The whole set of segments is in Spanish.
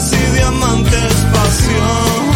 y diamantes, pasión.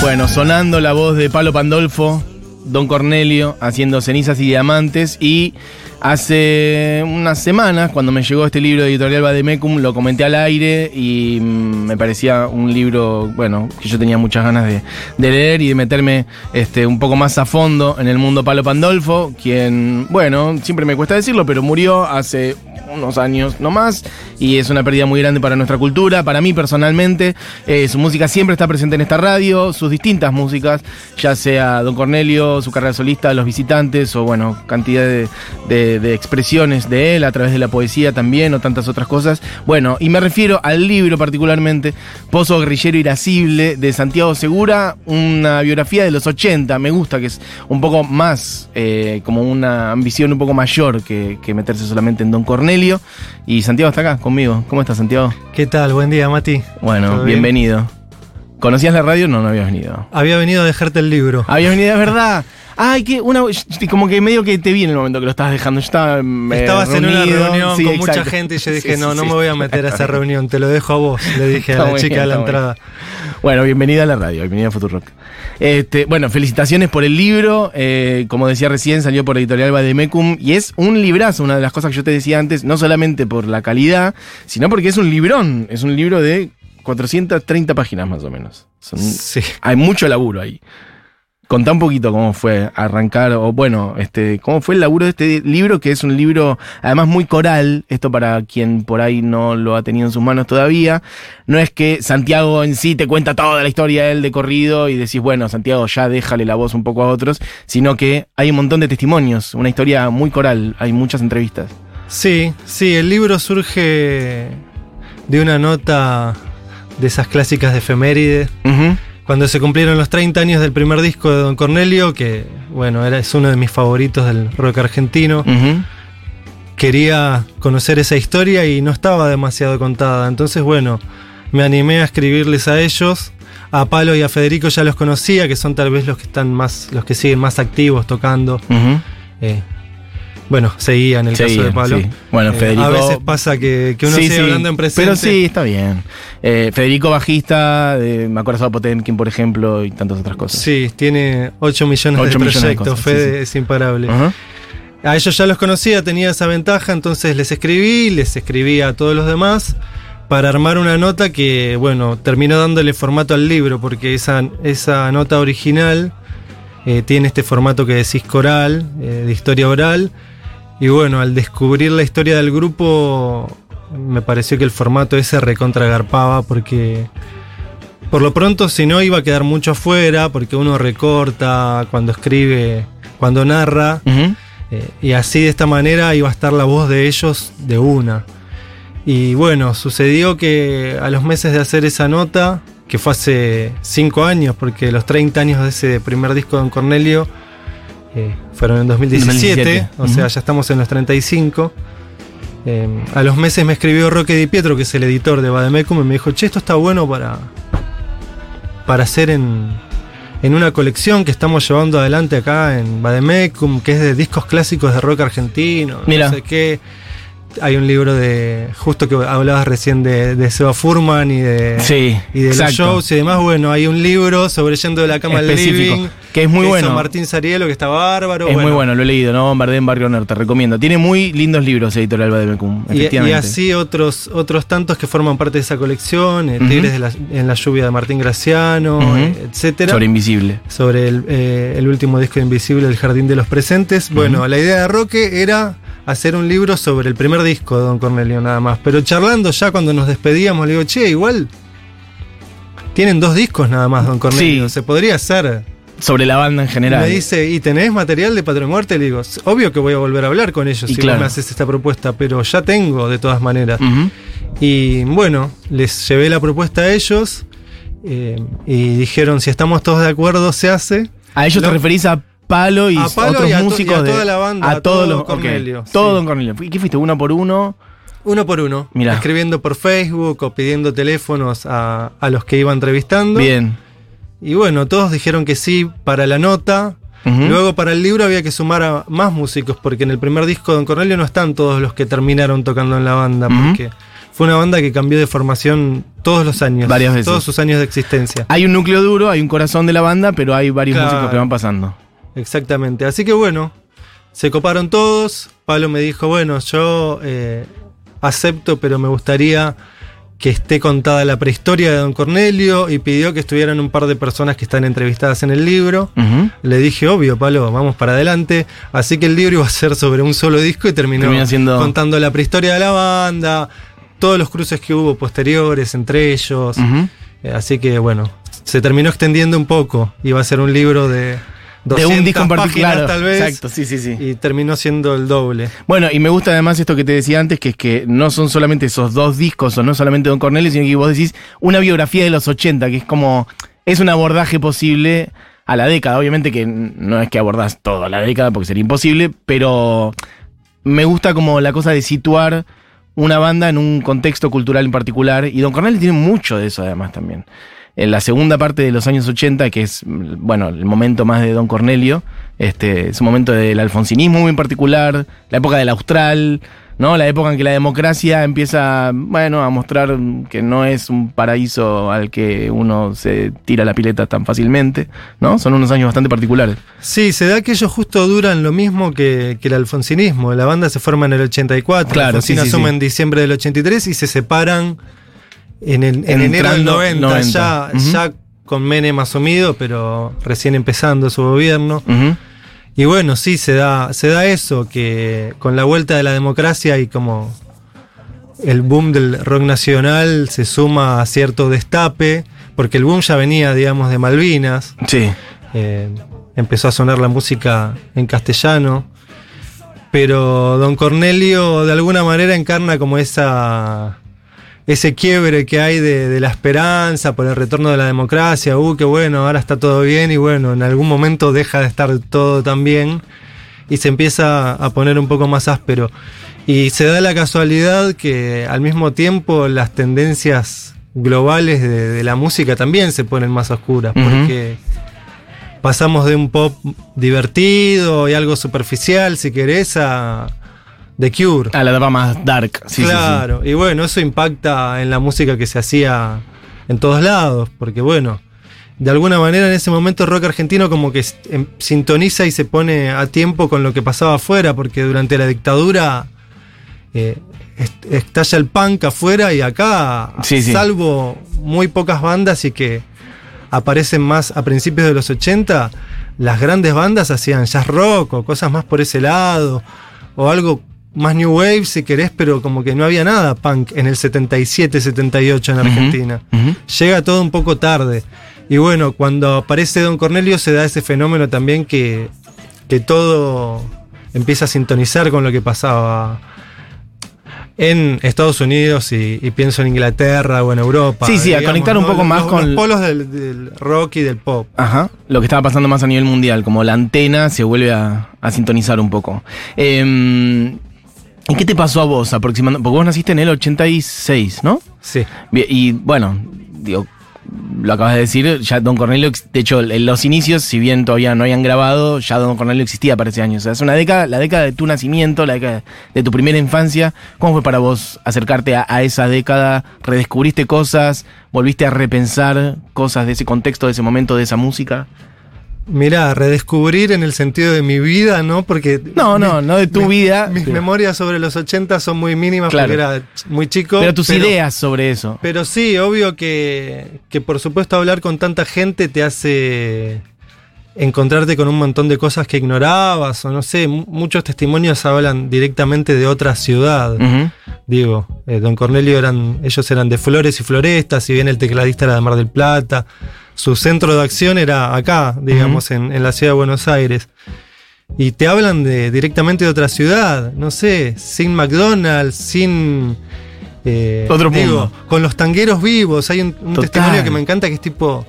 Bueno, sonando la voz de Palo Pandolfo, Don Cornelio, haciendo cenizas y diamantes. Y hace unas semanas, cuando me llegó este libro de Editorial Bademecum, lo comenté al aire y mm, me parecía un libro, bueno, que yo tenía muchas ganas de, leer y de meterme este, un poco más a fondo en el mundo Palo Pandolfo, quien, bueno, siempre me cuesta decirlo, pero murió hace unos años no más y es una pérdida muy grande para nuestra cultura, para mí personalmente. Eh, su música siempre está presente en esta radio, sus distintas músicas, ya sea Don Cornelio, su carrera solista, Los Visitantes o bueno, cantidad de- de expresiones de él a través de la poesía también o tantas otras cosas. Bueno, y me refiero al libro particularmente, Pozo Guerrillero Irascible de Santiago Segura, una biografía de los 80, me gusta que es un poco más, eh, como una ambición un poco mayor que, que meterse solamente en Don Cornelio. Y Santiago está acá conmigo. ¿Cómo estás, Santiago? ¿Qué tal? Buen día, Mati. Bueno, bienvenido. ¿Conocías la radio? No, no habías venido. Había venido a dejarte el libro. Habías venido, es verdad. Ay, que una. Como que medio que te vi en el momento que lo estabas dejando. Yo estaba. eh, Estabas en una reunido. reunión Sí, con exacto. mucha gente y yo dije, Sí, no, sí, no me voy a meter a esa reunión, te lo dejo a vos, le dije a la chica bien, de la entrada. Bueno, bienvenida a la radio, bienvenida a Futurock. Este, bueno, felicitaciones por el libro. eh, como decía recién, salió por Editorial Bademecum y es un librazo, una de las cosas que yo te decía antes, no solamente por la calidad, sino porque es un librón. Es un libro de 430 páginas más o menos. Son- Sí. hay mucho laburo ahí. Contá un poquito cómo fue arrancar, o bueno, este, cómo fue el laburo de este libro, que es un libro además muy coral, esto para quien por ahí no lo ha tenido en sus manos todavía. No es que Santiago en sí te cuenta toda la historia de él de corrido y decís, bueno, Santiago ya déjale la voz un poco a otros, sino que hay un montón de testimonios, una historia muy coral, hay muchas entrevistas. Sí, sí, el libro surge de una nota de esas clásicas de efemérides. Cuando se cumplieron los 30 años del primer disco de Don Cornelio, que bueno, era, es uno de mis favoritos del rock argentino. Quería conocer esa historia y no estaba demasiado contada. Entonces, bueno, me animé a escribirles a ellos. A Palo y a Federico ya los conocía, que son tal vez los que están más, los que siguen más activos tocando. Eh, bueno, seguía en el caso de Palo. sí. Bueno, Eh, Federico. A veces pasa que, que uno Sí, sigue sí, hablando en presente. Pero sí, está bien. Eh, Federico Bajista, de Me acuerdo de Potemkin, por ejemplo, y tantas otras cosas. Sí, tiene 8 millones Ocho de millones de proyectos, cosas, Fede es imparable. A ellos ya los conocía, tenía esa ventaja, entonces les escribí, les escribí a todos los demás para armar una nota que, bueno, terminó dándole formato al libro, porque esa, esa nota original eh, tiene este formato que decís coral, eh, de historia oral, y bueno, al descubrir la historia del grupo, me pareció que el formato ese recontragarpaba, porque por lo pronto, si no, iba a quedar mucho afuera, porque uno recorta cuando escribe, cuando narra. Eh, y así de esta manera iba a estar la voz de ellos de una. Y bueno, sucedió que a los meses de hacer esa nota, que fue hace 5 años, porque los 30 años de ese primer disco de Don Cornelio eh, fueron en 2017, 2017, o sea, ya estamos en los 35. Eh, a los meses me escribió Roque Di Pietro, que es el editor de Bademecum, y me dijo, che, esto está bueno para, para hacer en, en una colección que estamos llevando adelante acá en Bademecum, que es de discos clásicos de rock argentino. Mira. No sé qué. Hay un libro de. Justo que hablabas recién de, de Seba Furman y de. Sí, Y de los shows y demás, bueno, hay un libro sobre yendo de la cama al Específico, living. que es muy hizo bueno. Martín Sarielo, que está bárbaro. Es muy bueno, lo he leído, ¿no? Bombardé en Barrio Nerd, te recomiendo. Tiene muy lindos libros Editorial Bademecum, Y, y efectivamente. así otros, otros tantos que forman parte de esa colección, eh. Tigres de la- en la lluvia de Martín Graciano, eh, etcétera. Sobre Invisible. sobre el, eh, el último disco de Invisible, El Jardín de los Presentes. Bueno, la idea de Roque era hacer un libro sobre el primer disco de Don Cornelio nada más. Pero charlando ya cuando nos despedíamos, le digo, che, igual tienen dos discos nada más, Don Cornelio. Sí. Se podría hacer. Sobre la banda en general. Me dice, ¿y tenés material de Patria Muerte? Le digo, obvio que voy a volver a hablar con ellos Y si claro. vos me haces esta propuesta, pero ya tengo de todas maneras. Y bueno, les llevé la propuesta a ellos eh, y dijeron, si estamos todos de acuerdo, se hace. A ellos te referís a Palo y A Palo otros y a to- músicos y a de- toda la banda, a todos todo los Cornelio. Todo sí. Don Cornelio. ¿Y qué fuiste? ¿Uno por uno? Uno por uno. Mirá. Escribiendo por Facebook o pidiendo teléfonos a, a los que iba entrevistando. Bien. Y bueno, todos dijeron que sí para la nota. Luego para el libro había que sumar a más músicos, porque en el primer disco de Don Cornelio no están todos los que terminaron tocando en la banda, porque fue una banda que cambió de formación todos los años. Varias veces. Todos sus años de existencia. Hay un núcleo duro, hay un corazón de la banda, pero hay varios Claro. músicos que van pasando. Exactamente. Así que bueno, se coparon todos. Pablo me dijo, bueno, yo eh, acepto, pero me gustaría que esté contada la prehistoria de Don Cornelio y pidió que estuvieran un par de personas que están entrevistadas en el libro. Le dije, obvio, Pablo, vamos para adelante. Así que el libro iba a ser sobre un solo disco y terminó Termina siendo- contando la prehistoria de la banda, todos los cruces que hubo posteriores entre ellos. Eh, Así que bueno, se terminó extendiendo un poco. Iba a ser un libro de De 200 un disco en particular. tal vez. Exacto, sí, sí, sí. Y terminó siendo el doble. Bueno, y me gusta además esto que te decía antes, que es que no son solamente esos dos discos, o no solamente Don Cornelio, sino que vos decís una biografía de los 80, que es como, es un abordaje posible a la década. Obviamente que no es que abordás toda la década, porque sería imposible, pero me gusta como la cosa de situar una banda en un contexto cultural en particular, y Don Cornelio tiene mucho de eso además también. En la segunda parte de los años 80, que es, bueno, el momento más de Don Cornelio, este, es un momento del alfonsinismo muy en particular, la época del austral, ¿no? La época en que la democracia empieza, bueno, a mostrar que no es un paraíso al que uno se tira la pileta tan fácilmente, ¿no? Son unos años bastante particulares. Sí, se da que ellos justo duran lo mismo que, que el alfonsinismo. La banda se forma en el 84, Claro, Alfonsín sí, sí, asume sí. en diciembre del 83 y se separan en, el, en enero del Entrando 90, 90. Ya, Ujú. ya con Menem asumido, pero recién empezando su gobierno. Y bueno, sí, se da, se da eso, que con la vuelta de la democracia y como el boom del rock nacional se suma a cierto destape, porque el boom ya venía, digamos, de Malvinas, Sí. eh, empezó a sonar la música en castellano, pero Don Cornelio de alguna manera encarna como esa ese quiebre que hay de, de la esperanza por el retorno de la democracia, uh, qué bueno, ahora está todo bien y bueno, en algún momento deja de estar todo tan bien y se empieza a poner un poco más áspero. Y se da la casualidad que al mismo tiempo las tendencias globales de, de la música también se ponen más oscuras, porque pasamos de un pop divertido y algo superficial, si querés, a The Cure. A la etapa más dark. Sí, sí, sí. claro, y bueno, eso impacta en la música que se hacía en todos lados, porque bueno, de alguna manera en ese momento el rock argentino como que em- sintoniza y se pone a tiempo con lo que pasaba afuera, porque durante la dictadura eh, est- estalla el punk afuera y acá, salvo muy pocas bandas y que aparecen más a principios de los 80, las grandes bandas hacían jazz rock o cosas más por ese lado, o algo más new wave si querés, pero como que no había nada punk en el 77, 78 en Argentina. Llega todo un poco tarde. Y bueno, cuando aparece Don Cornelio se da ese fenómeno también que, que todo empieza a sintonizar con lo que pasaba en Estados Unidos y, y pienso en Inglaterra o en Europa. Sí, sí, a conectar un poco más los- con- Los polos del, del rock y del pop. Ajá, lo que estaba pasando más a nivel mundial, como la antena se vuelve a, a sintonizar un poco. Eh, ¿Y qué te pasó a vos aproximadamente? Porque vos naciste en el 86, ¿no? Sí. Y bueno, digo, lo acabas de decir, ya Don Cornelio, de hecho, en los inicios, si bien todavía no habían grabado, ya Don Cornelio existía para ese año. O sea, es una década, la década de tu nacimiento, la década de tu primera infancia. ¿Cómo fue para vos acercarte a, a esa década? ¿Redescubriste cosas? ¿Volviste a repensar cosas de ese contexto, de ese momento, de esa música? Mirá, redescubrir en el sentido de mi vida, ¿no? Porque. No, no, no de tu mi- vida. Mis memorias sobre los 80 son muy mínimas Claro. porque era muy chico. Pero tus ideas sobre eso. Pero sí, obvio que, que por supuesto hablar con tanta gente te hace encontrarte con un montón de cosas que ignorabas, o no sé, mu- muchos testimonios hablan directamente de otra ciudad. Digo, eh, Don Cornelio eran, ellos eran de Flores y Florestas, si bien el tecladista era de Mar del Plata, su centro de acción era acá, digamos, en, en la ciudad de Buenos Aires. Y te hablan de, directamente de otra ciudad, no sé, sin McDonald's, sin... eh, Otro mundo. Con los tangueros vivos, hay un, testimonio que me encanta que es tipo...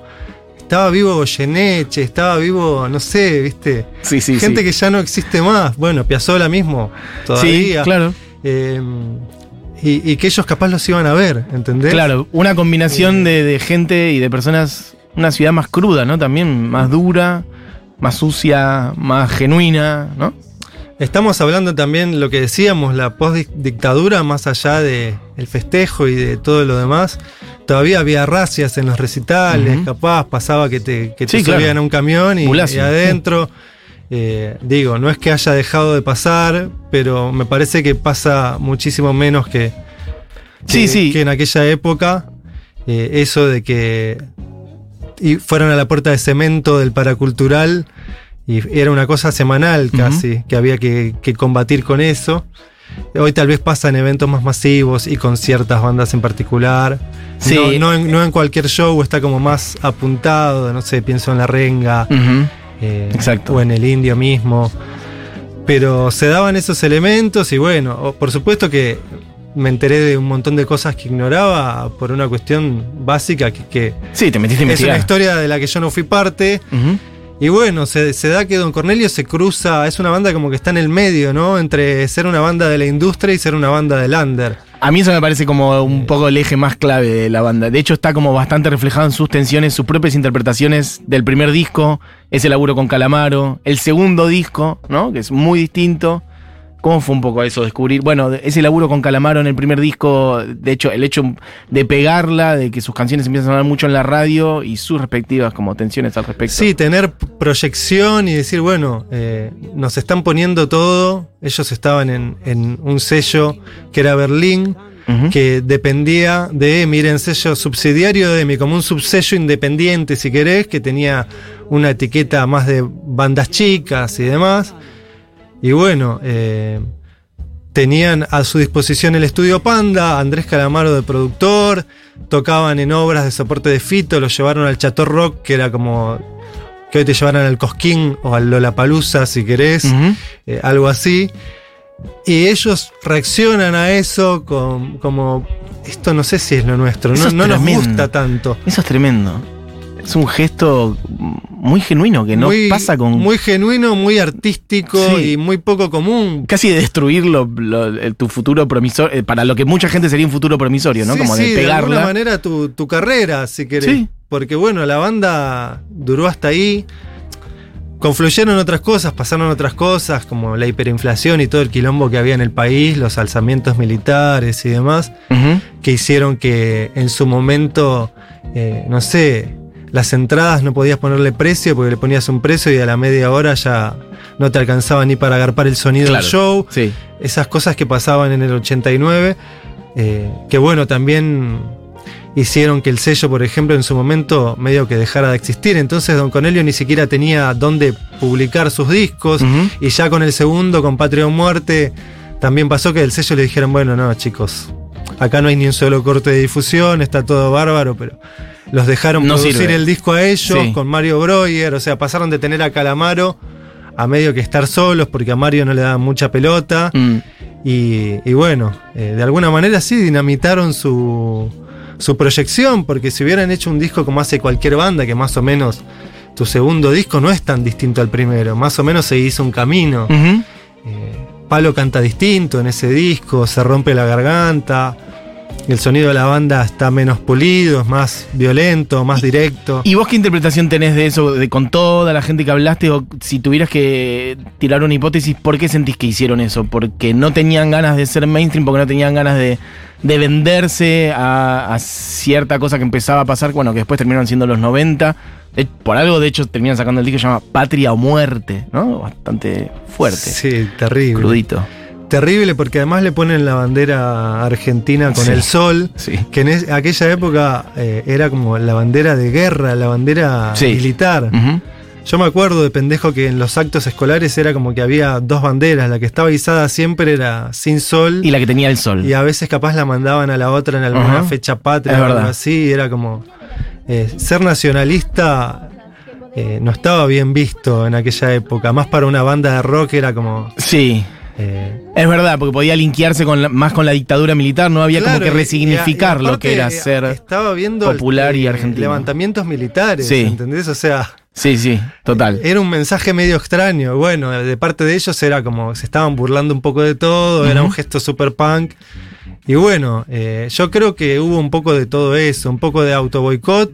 Estaba vivo Goyeneche, estaba vivo, no sé, viste, Sí, sí, gente sí. que ya no existe más. Bueno, Piazzola mismo, todavía. Sí, claro. Eh, y, y que ellos capaz los iban a ver, ¿entendés? Claro, una combinación de, de gente y de personas, una ciudad más cruda, ¿no? También más dura, más sucia, más genuina, ¿no? Estamos hablando también lo que decíamos, la post-dictadura, más allá de el festejo y de todo lo demás. Todavía había racias en los recitales, capaz pasaba que te, que te Sí, claro. subían a un camión y, adentro. Eh, digo, no es que haya dejado de pasar, pero me parece que pasa muchísimo menos que, Sí, sí. que en aquella época. Eh, eso de que y fueron a la puerta de cemento del paracultural y era una cosa semanal casi, que había que, que combatir con eso. Hoy tal vez pasa en eventos más masivos y con ciertas bandas en particular. Sí. No, no en, no en cualquier show está como más apuntado, no sé, pienso en La Renga eh, Exacto. o en El Indio mismo. Pero se daban esos elementos y bueno, por supuesto que me enteré de un montón de cosas que ignoraba por una cuestión básica que, que Sí, te metiste a es una historia de la que yo no fui parte. Y bueno, se, se da que Don Cornelio se cruza, es una banda como que está en el medio, ¿no? Entre ser una banda de la industria y ser una banda del under. A mí eso me parece como un poco el eje más clave de la banda. De hecho, está como bastante reflejado en sus tensiones, sus propias interpretaciones del primer disco, ese laburo con Calamaro, el segundo disco, ¿no? Que es muy distinto. ¿Cómo fue un poco eso? Descubrir, bueno, ese laburo con Calamaro en el primer disco, de hecho, el hecho de pegarla, de que sus canciones empiezan a sonar mucho en la radio y sus respectivas como tensiones al respecto. Sí, tener proyección y decir, bueno, eh, nos están poniendo todo. Ellos estaban en, en un sello que era Berlín, que dependía de, miren, sello subsidiario de mi, como un subsello independiente, si querés, que tenía una etiqueta más de bandas chicas y demás. Y bueno, eh, tenían a su disposición el estudio Panda, Andrés Calamaro de productor, tocaban en obras de soporte de Fito, los llevaron al Chateau Rock, que era como que hoy te llevaran al Cosquín o al Lollapalooza, si querés, eh, algo así. Y ellos reaccionan a eso con, como, esto no sé si es lo nuestro, Eso no, no nos gusta tanto. Eso es tremendo. Es un gesto muy genuino que no muy, pasa con. Muy genuino, muy artístico Sí. y muy poco común. casi de destruir lo- lo- el- tu futuro promisorio, para lo que mucha gente sería un futuro promisorio, ¿no? Sí, Como sí, de de alguna manera tu, tu carrera, si querés. Sí. Porque bueno, la banda duró hasta ahí. Confluyeron otras cosas, pasaron otras cosas, como la hiperinflación y todo el quilombo que había en el país, los alzamientos militares y demás, que hicieron que en su momento, eh, no sé, las entradas no podías ponerle precio porque le ponías un precio y a la media hora ya no te alcanzaba ni para agarpar el sonido Claro. del show Sí. esas cosas que pasaban en el 89, eh, que bueno, también hicieron que el sello, por ejemplo, en su momento medio que dejara de existir. Entonces Don Cornelio ni siquiera tenía dónde publicar sus discos. Y ya con el segundo, con Patria o Muerte, también pasó que del sello le dijeron, bueno, no, chicos, acá no hay ni un solo corte de difusión, está todo bárbaro, pero los dejaron No producir sirve. el disco a ellos Sí. con Mario Breuer, o sea, pasaron de tener a Calamaro a medio que estar solos porque a Mario no le daban mucha pelota. Mm. Y, y bueno, eh, de alguna manera sí dinamitaron su, su proyección, porque si hubieran hecho un disco como hace cualquier banda, que más o menos tu segundo disco no es tan distinto al primero, más o menos se hizo un camino. Eh, Palo canta distinto en ese disco, se rompe la garganta, el sonido de la banda está menos pulido, es más violento, más directo. ¿Y vos qué interpretación tenés de eso, de con toda la gente que hablaste, o si tuvieras que tirar una hipótesis, ¿por qué sentís que hicieron eso? ¿Porque no tenían ganas de ser mainstream, porque no tenían ganas de, de venderse a, a cierta cosa que empezaba a pasar, bueno, que después terminaron siendo los 90? De- por algo, de hecho, terminan sacando el disco que se llama Patria o Muerte, ¿no? Bastante fuerte, Sí, terrible. crudito. Terrible porque además le ponen la bandera argentina con Sí. el sol. Sí. que en es- aquella época eh, era como la bandera de guerra, la bandera Sí. militar. Yo me acuerdo de pendejo que en los actos escolares era como que había dos banderas, la que estaba izada siempre era sin sol Y la que tenía el sol. y a veces capaz la mandaban a la otra en alguna fecha patria o algo así, era como eh, ser nacionalista eh, no estaba bien visto en aquella época, más para una banda de rock era como Sí. Eh, Es verdad, porque podía linkearse con la- más con la dictadura militar, no había Claro, como que resignificar y- y lo que era eh, ser. estaba viendo popular y eh, argentino. levantamientos militares, Sí. ¿entendés? O sea, Sí, sí, total. era un mensaje medio extraño. Bueno, de parte de ellos era como se estaban burlando un poco de todo, era un gesto super punk. Y bueno, eh, yo creo que hubo un poco de todo eso, un poco de auto boicot,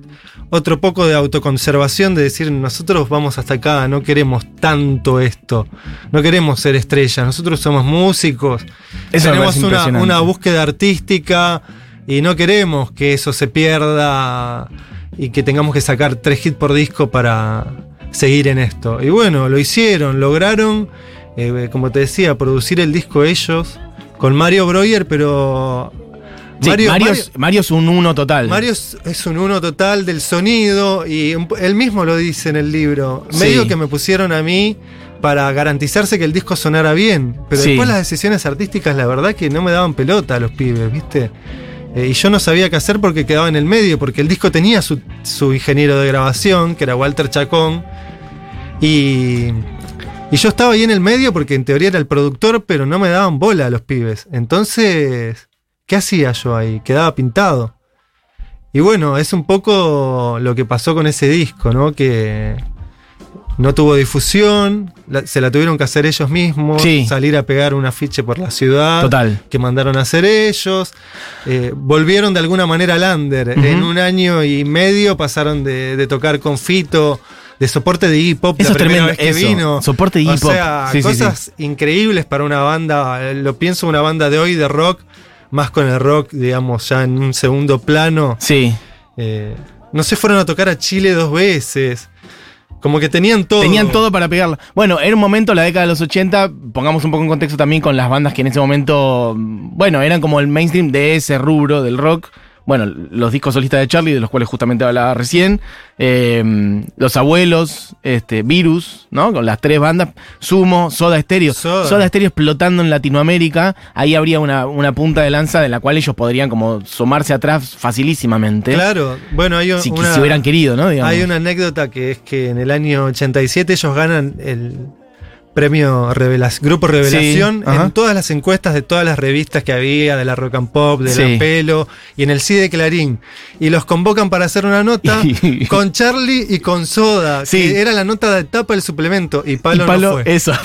otro poco de autoconservación, de decir nosotros vamos hasta acá, no queremos tanto esto, no queremos ser estrellas, nosotros somos músicos, Eso tenemos una búsqueda artística y no queremos que eso se pierda y que tengamos que sacar tres hits por disco para seguir en esto. Y bueno, lo hicieron, lograron, eh, como te decía, producir el disco ellos con Mario Breuer, pero Sí, Mario, Mario- es, Mario es un uno total. Mario es, es un uno total del sonido y un él mismo lo dice en el libro. Sí. Medio que me pusieron a mí para garantizarse que el disco sonara bien. Pero Sí. después las decisiones artísticas, la verdad que no me daban pelota a los pibes, ¿viste? Eh, y yo no sabía qué hacer porque quedaba en el medio, porque el disco tenía su, su ingeniero de grabación, que era Walter Chacón. Y, y yo estaba ahí en el medio porque en teoría era el productor, pero no me daban bola a los pibes. Entonces, ¿qué hacía yo ahí? Quedaba pintado. Y bueno, es un poco lo que pasó con ese disco, ¿no? Que no tuvo difusión, la- se la tuvieron que hacer ellos mismos, Sí. salir a pegar un afiche por la ciudad Total. que mandaron a hacer ellos. Eh, volvieron de alguna manera al under. En un año y medio pasaron de, de tocar con Fito, de soporte de hip hop Eso la es tremendo, vez que eso, vino. soporte de hip hop. O sea, Sí, sí, cosas increíbles para una banda. eh, Lo pienso una banda de hoy de rock, más con el rock, digamos, ya en un segundo plano. Sí. Eh, no se fueron a tocar a Chile dos veces. Como que tenían todo. Tenían todo para pegarla. Bueno, era un momento, la década de los 80, pongamos un poco en contexto también con las bandas que en ese momento, mm, bueno, eran como el mainstream de ese rubro del rock. Bueno, los discos solistas de Charlie, de los cuales justamente hablaba recién. eh, los abuelos, este, Virus, ¿no? Con las tres bandas. Sumo, Soda Stereo. Soda. Soda Stereo explotando en Latinoamérica. Ahí habría una, una punta de lanza de la cual ellos podrían como sumarse atrás facilísimamente. Claro, bueno, hay Si, una, si hubieran querido, ¿no? Digamos. Hay una anécdota que es que en el año 87 ellos ganan el premio Revela- Grupo Revelación en todas las encuestas de todas las revistas que había, de la Rock and Pop, de Sí. la Pelo y en el sí de Clarín. Y los convocan para hacer una nota con Charlie y con Soda, Sí. que era la nota de tapa del suplemento y Palo, Y Palo, no fue. eso.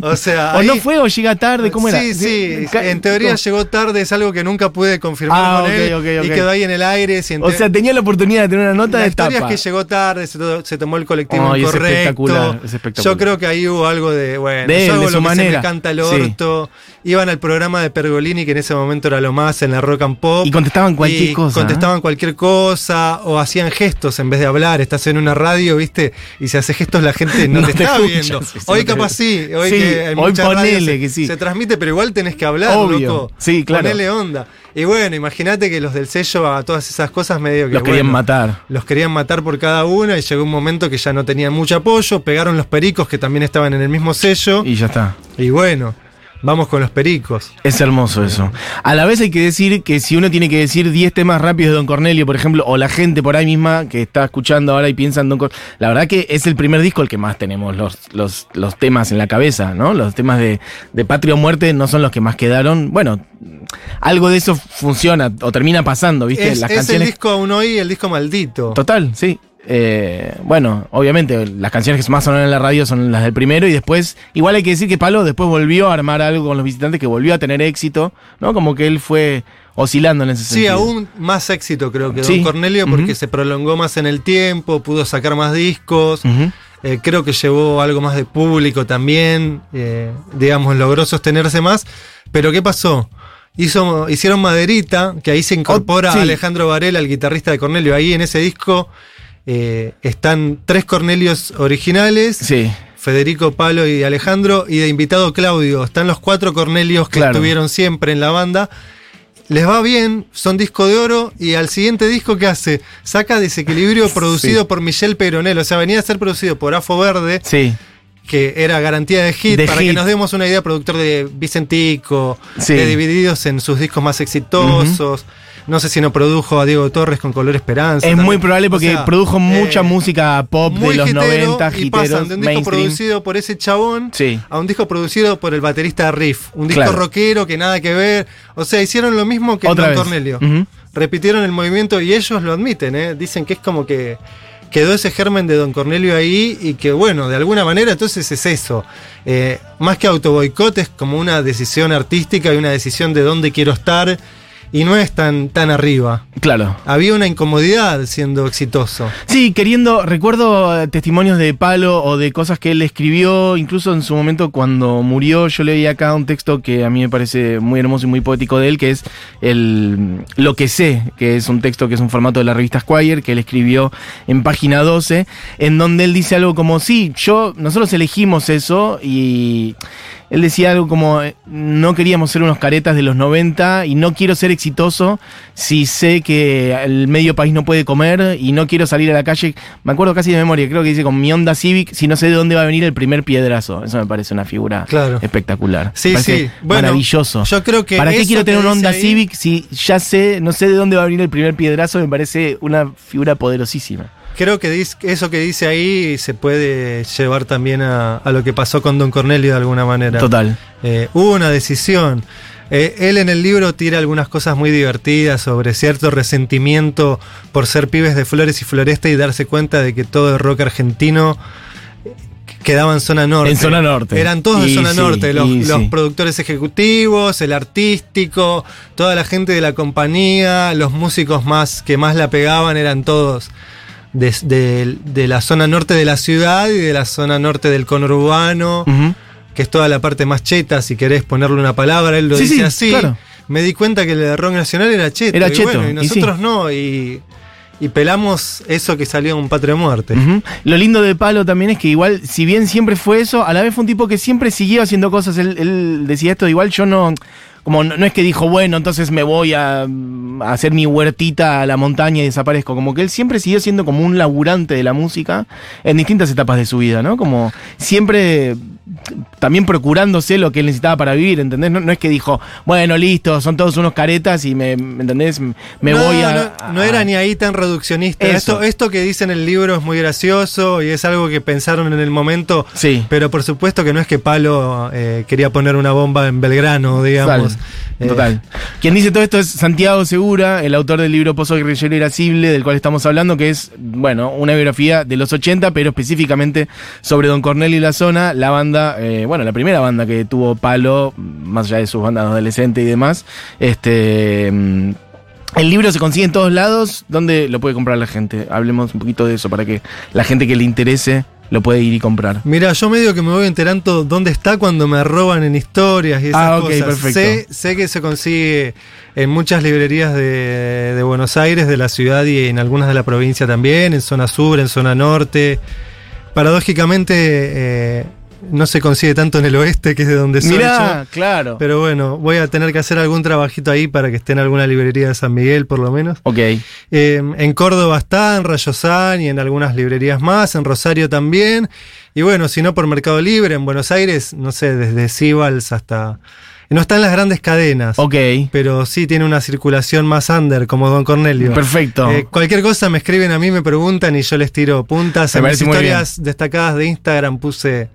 O sea, o no fue o llega tarde, ¿cómo era? Sí, sí, en teoría ¿cómo? llegó tarde, es algo que nunca pude confirmar Ah, con él y quedó ahí en el aire. si O sea, tenía la oportunidad de tener una nota la de historia tapa. es que llegó tarde, se, se tomó el colectivo es incorrecto. espectacular, es espectacular. Yo creo que ahí hubo algo de, bueno, De él, yo hago de lo su que se manera. me canta el Sí. orto. Iban al programa de Pergolini, que en ese momento era lo más en la rock and pop. Y contestaban cualquier y cosa, Contestaban cualquier cosa o hacían gestos en vez de hablar. Estás en una radio, ¿viste? Y si hace gestos la gente no, No te, te está escucha, viendo. sí, hoy capaz sí. Hoy, que en hoy ponele se, que sí. se transmite, pero igual tenés que hablar, Obvio. loco. Sí, claro. Ponele onda. Y bueno, imagínate que los del sello a todas esas cosas medio que Los querían bueno, matar. los querían matar por cada una y llegó un momento que ya no tenían mucho apoyo, pegaron los pericos que también estaban en el mismo sello y, Y ya está. bueno, vamos con los pericos. Es hermoso eso. A la vez hay que decir que si uno tiene que decir 10 temas rápidos de Don Cornelio, por ejemplo, o la gente por ahí misma que está escuchando ahora y piensa en Don Cornelio, la verdad que es el primer disco el que más tenemos los, los, los temas en la cabeza, ¿no? Los temas de, de Patria o Muerte no son los que más quedaron. Bueno, algo de eso funciona o termina pasando, ¿viste? Es, las es el disco aún hoy, el disco maldito. Total, sí. Eh, bueno, obviamente las canciones que más sonaron en la radio son las del primero y después, igual hay que decir que Palo después volvió a armar algo con los visitantes que volvió a tener éxito, ¿no? Como que él fue oscilando en ese Sí, sentido. aún más éxito creo que Sí. Don Cornelio porque se prolongó más en el tiempo, pudo sacar más discos. Eh, creo que llevó algo más de público también, eh, digamos, logró sostenerse más. Pero ¿qué pasó? Hizo, hicieron Maderita, que ahí se incorpora Oh, sí. Alejandro Varela, el guitarrista de Cornelio. Ahí en ese disco eh, están tres Cornelios originales, Sí, Federico, Palo y Alejandro, y de invitado Claudio. Están los cuatro Cornelios que Claro. estuvieron siempre en la banda. Les va bien, son disco de oro y al siguiente disco que hace, saca Desequilibrio producido Sí. por Michel Peyronel, o sea, venía a ser producido por Afo Verde, sí. que era garantía de hit, De para hit. que nos demos una idea, productor de Vicentico, Sí. de Divididos en sus discos más exitosos. No sé si no produjo a Diego Torres con Color Esperanza. Es también. muy probable porque O sea, produjo mucha eh, música pop de los hitero, 90, y hiteros, pasan de un disco producido por ese chabón Sí. a un disco producido por el baterista Riff. Un disco Claro. rockero que nada que ver. O sea, hicieron lo mismo que Otra Don. Cornelio. Repitieron el movimiento y ellos lo admiten, ¿eh? Dicen que es como que quedó ese germen de Don Cornelio ahí y que, bueno, de alguna manera entonces es eso. Eh, más que autoboicot es como una decisión artística y una decisión de dónde quiero estar y no es tan, tan arriba. Claro. Había una incomodidad siendo exitoso. Sí, queriendo, recuerdo testimonios de Palo o de cosas que él escribió, incluso en su momento cuando murió, yo leí acá un texto que a mí me parece muy hermoso y muy poético de él, que es el Lo que sé, que es un texto que es un formato de la revista Squire, que él escribió en página 12, en donde él dice algo como, sí, yo, nosotros elegimos eso y él decía algo como, eh, no queríamos ser unos caretas de los 90 y no quiero ser exitoso si sé que el medio país no puede comer y no quiero salir a la calle. Me acuerdo casi de memoria, creo que dice con mi Honda Civic, si no sé de dónde va a venir el primer piedrazo. Eso me parece una figura Claro. espectacular. Sí, sí. Bueno, maravilloso. yo creo que ¿Para qué quiero tener que un Honda dice ahí- Civic si ya sé, no sé de dónde va a venir el primer piedrazo? Me parece una figura poderosísima. Creo que eso que dice ahí se puede llevar también a, a lo que pasó con Don Cornelio de alguna manera. Total. Eh, hubo una decisión. Eh, él en el libro tira algunas cosas muy divertidas sobre cierto resentimiento por ser pibes de Flores y Floresta y darse cuenta de que todo el rock argentino quedaba en zona norte. En zona norte. Eran todos de zona sí, norte, los, y los sí. productores ejecutivos, el artístico, toda la gente de la compañía, los músicos más que más la pegaban eran todos de, de- de la zona norte de la ciudad y de la zona norte del conurbano que es toda la parte más cheta, si querés ponerle una palabra, él lo Sí, dice sí, así. claro. Me di cuenta que el rock nacional era cheto. Era y cheto, bueno, y y nosotros sí. no, y, y pelamos eso que salió en un patria de muerte. Lo lindo de Palo también es que igual, si bien siempre fue eso, a la vez fue un tipo que siempre siguió haciendo cosas. Él, él decía esto, igual yo no... Como no, es que dijo, bueno, entonces me voy a, a hacer mi huertita a la montaña y desaparezco. Como que él siempre siguió siendo como un laburante de la música en distintas etapas de su vida, ¿no? Como siempre también procurándose lo que él necesitaba para vivir, ¿entendés? No, no es que dijo, bueno, listo, son todos unos caretas y me, ¿me ¿entendés? Me no, voy a... no, no era ni ahí tan reduccionista. Eso. Esto, esto que dice en el libro es muy gracioso y es algo que pensaron en el momento. Sí. Pero por supuesto que no es que Palo eh, quería poner una bomba en Belgrano, digamos. Total. Eh, Total. Quien dice todo esto es Santiago Segura, el autor del libro Pozo Guerrillero Irascible, del cual estamos hablando, que es, bueno, una biografía de los 80, pero específicamente sobre Don Cornelio y la zona, la banda, eh, bueno, la primera banda que tuvo Palo, más allá de sus bandas adolescentes y demás. Este. mm, El libro se consigue en todos lados. ¿Dónde lo puede comprar la gente? Hablemos un poquito de eso para que la gente que le interese lo puede ir y comprar. Mira, yo medio que me voy enterando dónde está cuando me roban en historias y esas Ah, ok, cosas. perfecto. Sé, sé que se consigue en muchas librerías de, de Buenos Aires, de la ciudad y en algunas de la provincia también, en zona sur, en zona norte. Paradójicamente, eh, no se consigue tanto en el oeste, que es de donde soy Mirá, yo. claro. Pero bueno, voy a tener que hacer algún trabajito ahí para que esté en alguna librería de San Miguel, por lo menos. ok. Eh, en Córdoba está, en Rayosán y en algunas librerías más, en Rosario también. Y bueno, si no por Mercado Libre, en Buenos Aires, no sé, desde Sibals hasta... No están las grandes cadenas, Ok. pero sí tiene una circulación más under, como Don Cornelio. Perfecto. Eh, cualquier cosa me escriben a mí, me preguntan y yo les tiro puntas. Me en mis historias destacadas de Instagram puse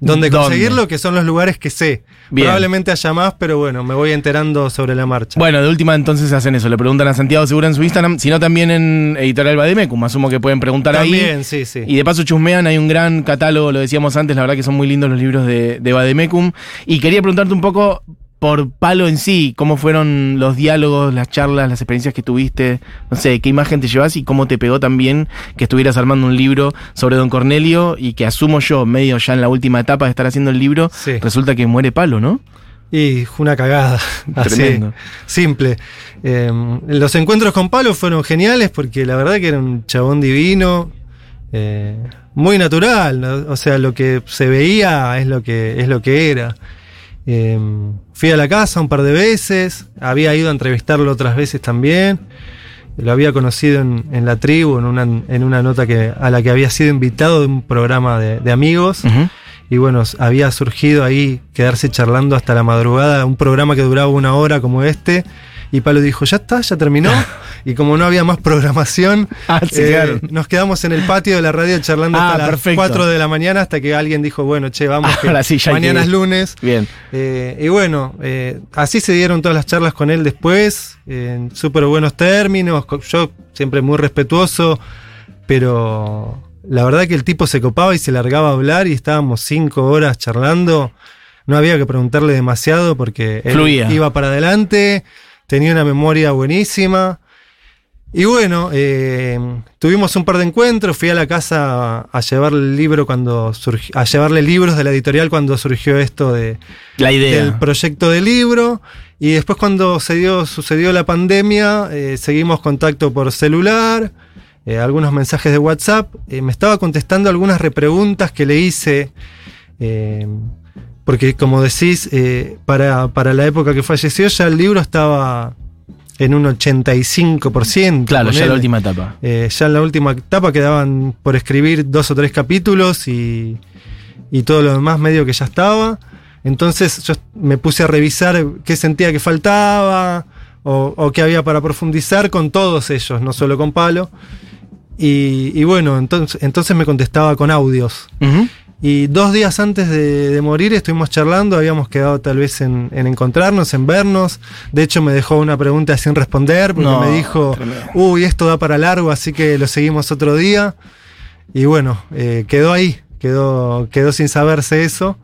¿Dónde? conseguirlo, que son los lugares que sé. Bien. Probablemente haya más, pero bueno, me voy enterando sobre la marcha. Bueno, de última entonces hacen eso, le preguntan a Santiago Segura en su Instagram, sino también en Editorial Bademecum, asumo que pueden preguntar También, ahí. sí, sí. Y de paso chusmean, hay un gran catálogo, lo decíamos antes, la verdad que son muy lindos los libros de, de Bademecum. Y quería preguntarte un poco por Palo en sí, cómo fueron los diálogos, las charlas, las experiencias que tuviste, no sé, qué imagen te llevas y cómo te pegó también que estuvieras armando un libro sobre Don Cornelio y que asumo yo, medio ya en la última etapa de estar haciendo el libro, Sí. resulta que muere Palo, ¿no? Y fue una cagada. Así, simple. Eh, los encuentros con Palo fueron geniales porque la verdad que era un chabón divino. eh, muy natural. ¿no? O sea, lo que se veía es lo que, es lo que era. Eh, fui a la casa un par de veces. Había ido a entrevistarlo otras veces también. Lo había conocido en, en la tribu, en una, en una nota que, a la que había sido invitado de un programa de, de amigos. Y bueno, había surgido ahí quedarse charlando hasta la madrugada, un programa que duraba una hora como este. Y Palo dijo, ya está, ya terminó. y como no había más programación, Ah, sí, eh, claro. nos quedamos en el patio de la radio charlando Ah, hasta las perfecto. 4 de la mañana hasta que alguien dijo, bueno, che, vamos, que Ahora sí, que mañana ir. es lunes. Bien. Eh, y bueno, eh, así se dieron todas las charlas con él después, en súper buenos términos, yo siempre muy respetuoso, pero la verdad que el tipo se copaba y se largaba a hablar y estábamos cinco horas charlando, no había que preguntarle demasiado porque él Fluía. iba para adelante, tenía una memoria buenísima. Y bueno, eh, tuvimos un par de encuentros, fui a la casa a, llevarle el libro cuando surgi- a llevarle libros de la editorial cuando surgió esto de, La idea. del proyecto de libro. Y después cuando se dio, sucedió la pandemia, eh, seguimos contacto por celular, eh, algunos mensajes de WhatsApp. Me estaba contestando algunas repreguntas que le hice. porque como decís, para, para la época que falleció ya el libro estaba en un 85%. Claro, ya ponele. la última etapa. Eh, ya en la última etapa quedaban por escribir dos o tres capítulos y, y todo lo demás medio que ya estaba. Entonces yo me puse a revisar qué sentía que faltaba o, o qué había para profundizar con todos ellos, no solo con Palo. Y, y bueno, entonces, entonces me contestaba con audios. Y dos días antes de, de morir estuvimos charlando, habíamos quedado tal vez en, en encontrarnos, en vernos. De hecho me dejó una pregunta sin responder porque No, me dijo, tremendo. uy, esto da para largo, así que lo seguimos otro día. Y bueno, eh, quedó ahí, quedó, quedó sin saberse eso.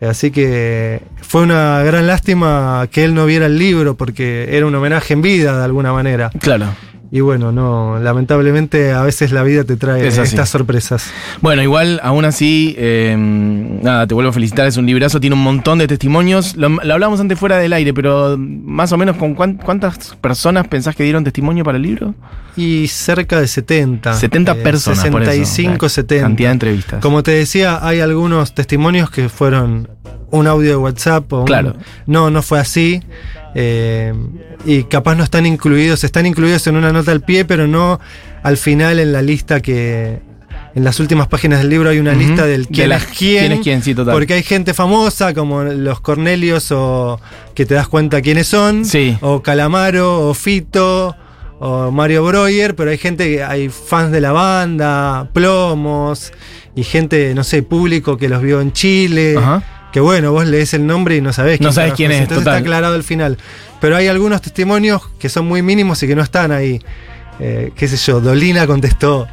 Así que fue una gran lástima que él no viera el libro porque era un homenaje en vida de alguna manera. Claro. Y bueno, no, lamentablemente a veces la vida te trae Es estas sorpresas. Bueno, igual, aún así, eh, nada, te vuelvo a felicitar, es un librazo, tiene un montón de testimonios. Lo, lo hablamos antes fuera del aire, pero más o menos, ¿con cuán- cuántas personas pensás que dieron testimonio para el libro? Y cerca de 70. 70 eh, personas. por eso. 65, La 70. Cantidad de entrevistas. Como te decía, hay algunos testimonios que fueron un audio de WhatsApp. O un- Claro. no, no fue así. Eh, y capaz no están incluidos, están incluidos en una nota al pie, pero no al final en la lista que. En las últimas páginas del libro hay una lista del De quién las- es quién. quién es quién, sí, total. Porque hay gente famosa como los Cornelios o que te das cuenta quiénes son. Sí. O Calamaro, o Fito, o Mario Breuer, pero hay gente que hay fans de la banda, plomos, y gente, no sé, público que los vio en Chile. Ajá. Que bueno, vos lees el nombre y no sabés No sabés quién es, Entonces total. está aclarado al final. Pero hay algunos testimonios que son muy mínimos y que no están ahí. Eh, qué sé yo, Dolina contestó.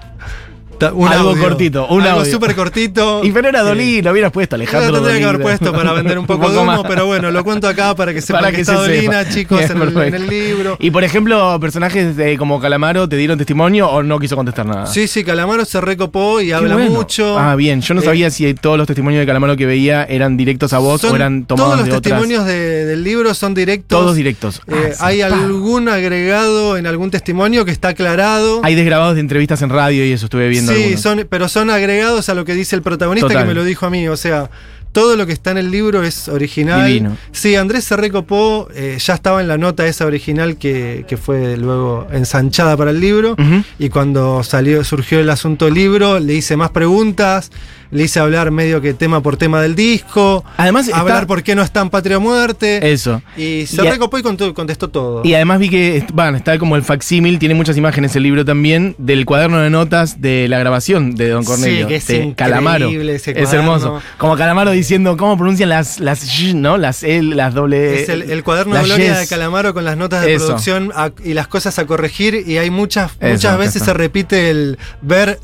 Un Algo audio. cortito, un Algo súper cortito. Y pero era Dolí, lo hubieras puesto, Alejandro. lo tendría que haber puesto para vender un poco de humo, más. pero bueno, lo cuento acá para que sepan Para que, que está se Dolina, sepa. chicos, en el, en perfecto. el libro. Y por ejemplo, personajes de, como Calamaro, ¿te dieron testimonio o no quiso contestar nada? Sí, sí, Calamaro se recopó y Qué habla bueno. mucho. Ah, bien. Yo no Eh, sabía si todos los testimonios de Calamaro que veía eran directos a vos o eran tomados todos los de otras. testimonios de- del libro son directos. Todos directos. Eh, Ah, hay algún agregado en algún testimonio que está aclarado. Hay desgrabados de entrevistas en radio y eso estuve viendo. Sí, algunos. son, pero son agregados a lo que dice el protagonista Total. que me lo dijo a mí. O sea, todo lo que está en el libro es original. Divino. Sí, Andrés se recopó, eh, ya estaba en la nota esa original que, que fue luego ensanchada para el libro. Y cuando salió, surgió el asunto libro, le hice más preguntas, le hice hablar medio que tema por tema del disco, Además, está- hablar por qué no está en Patria o Muerte. Eso. y se y recopó y contestó todo. Y además vi que, bueno, está como el facsímil, tiene muchas imágenes el libro también, del cuaderno de notas de la grabación de Don Sí, Cornelio. que es de increíble Calamaro. ese es hermoso. Como Calamaro diciendo cómo pronuncian las, las ¿no? Las L, las doble. es el, el cuaderno de gloria yes. de Calamaro con las notas de Eso. producción a- y las cosas a corregir. Y hay muchas, muchas veces se repite el ver.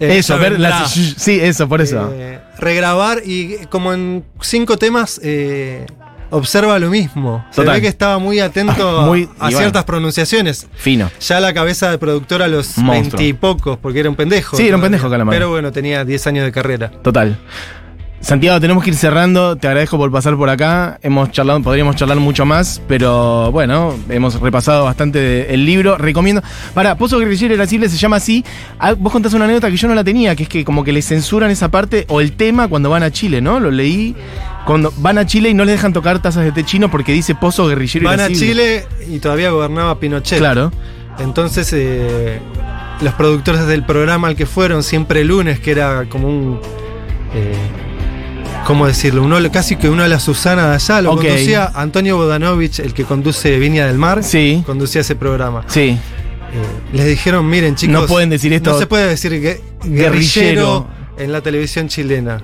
eh, Eso, ver las Sí, eso, por eso. Eh, regrabar y como en cinco temas eh, observa lo mismo. Se Total. ve que estaba muy atento a- Muy- bueno. ciertas pronunciaciones. Fino. Ya la cabeza de productor a los veintipocos, porque era un pendejo. Sí, era un pendejo Calamaro. Pero bueno, tenía 10 años de carrera. Total. Santiago, tenemos que ir cerrando. Te agradezco por pasar por acá. Hemos charlado, podríamos charlar mucho más, pero bueno, hemos repasado bastante de- el libro. Recomiendo. Para, Pozo Guerrillero Irascible se llama así. Ah, vos contás una anécdota que yo no la tenía, que es que como que le censuran esa parte o el tema cuando van a Chile, ¿no? Lo leí. Cuando van a Chile y no les dejan tocar tazas de té chino porque dice Pozo Guerrillero Van a. Chile y todavía gobernaba Pinochet. Claro. Entonces, eh, los productores del programa al que fueron, siempre el lunes, que era como un. eh, ¿Cómo decirlo? Uno, casi que uno de la Susana de allá, lo conducía Antonio Bodanovich, el que conduce Viña del Mar, Sí. conducía ese programa. Sí. Eh, les dijeron, miren chicos, No pueden decir esto. No se puede decir gue- Guerrillero. guerrillero en la televisión chilena.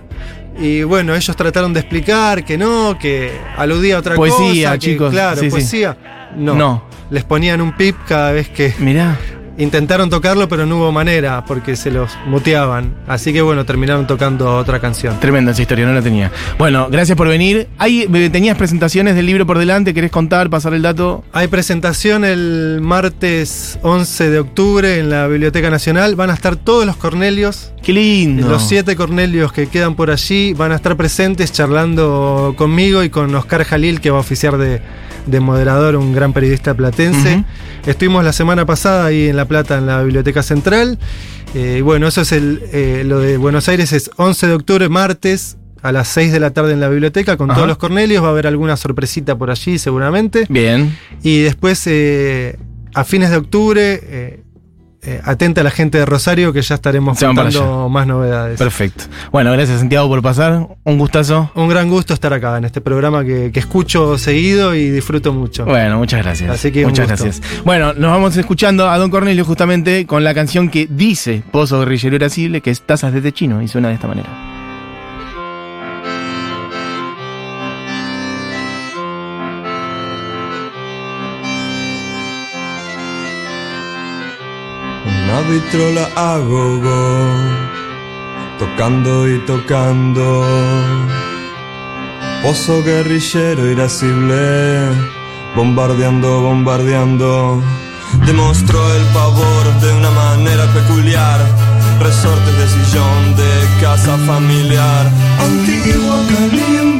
Y bueno, ellos trataron de explicar que no, que aludía a otra Poesía, cosa. que, chicos. claro, Sí, sí. poesía. No. No. Les ponían un pip cada vez que Mirá. Intentaron tocarlo, pero no hubo manera porque se los muteaban. Así que bueno, terminaron tocando otra canción. Tremenda esa historia, no la tenía. Bueno, gracias por venir. Ahí eh, tenías presentaciones del libro por delante, ¿querés contar, pasar el dato? Hay presentación el martes 11 de octubre en la Biblioteca Nacional. Van a estar todos los Cornelios. Qué lindo. Los siete Cornelios que quedan por allí van a estar presentes charlando conmigo y con Oscar Jalil, que va a oficiar de, de moderador, un gran periodista platense. Estuvimos la semana pasada ahí en La Plata, en la Biblioteca Central. Eh, y bueno, eso es el, eh, lo de Buenos Aires, es 11 de octubre, martes, a las 6 de la tarde en la biblioteca, con Ajá. todos los Cornelios. Va a haber alguna sorpresita por allí, seguramente. Bien. Y después, eh, a fines de octubre, eh, eh, atenta a la gente de Rosario, que ya estaremos Se contando más novedades. Perfecto. Bueno, gracias Santiago por pasar. Un gustazo. Un gran gusto estar acá en este programa que, que escucho seguido y disfruto mucho. Bueno, muchas gracias. Así que muchas gracias. Bueno, nos vamos escuchando a Don Cornelio justamente con la canción que dice Pozo Guerrillero Irascible, que es Tazas de Techino, y suena de esta manera. Una vitrola a gogo, tocando y tocando. Pozo guerrillero irascible, bombardeando, bombardeando. Demostró el pavor de una manera peculiar. Resortes de sillón de casa familiar. Antiguo caliente.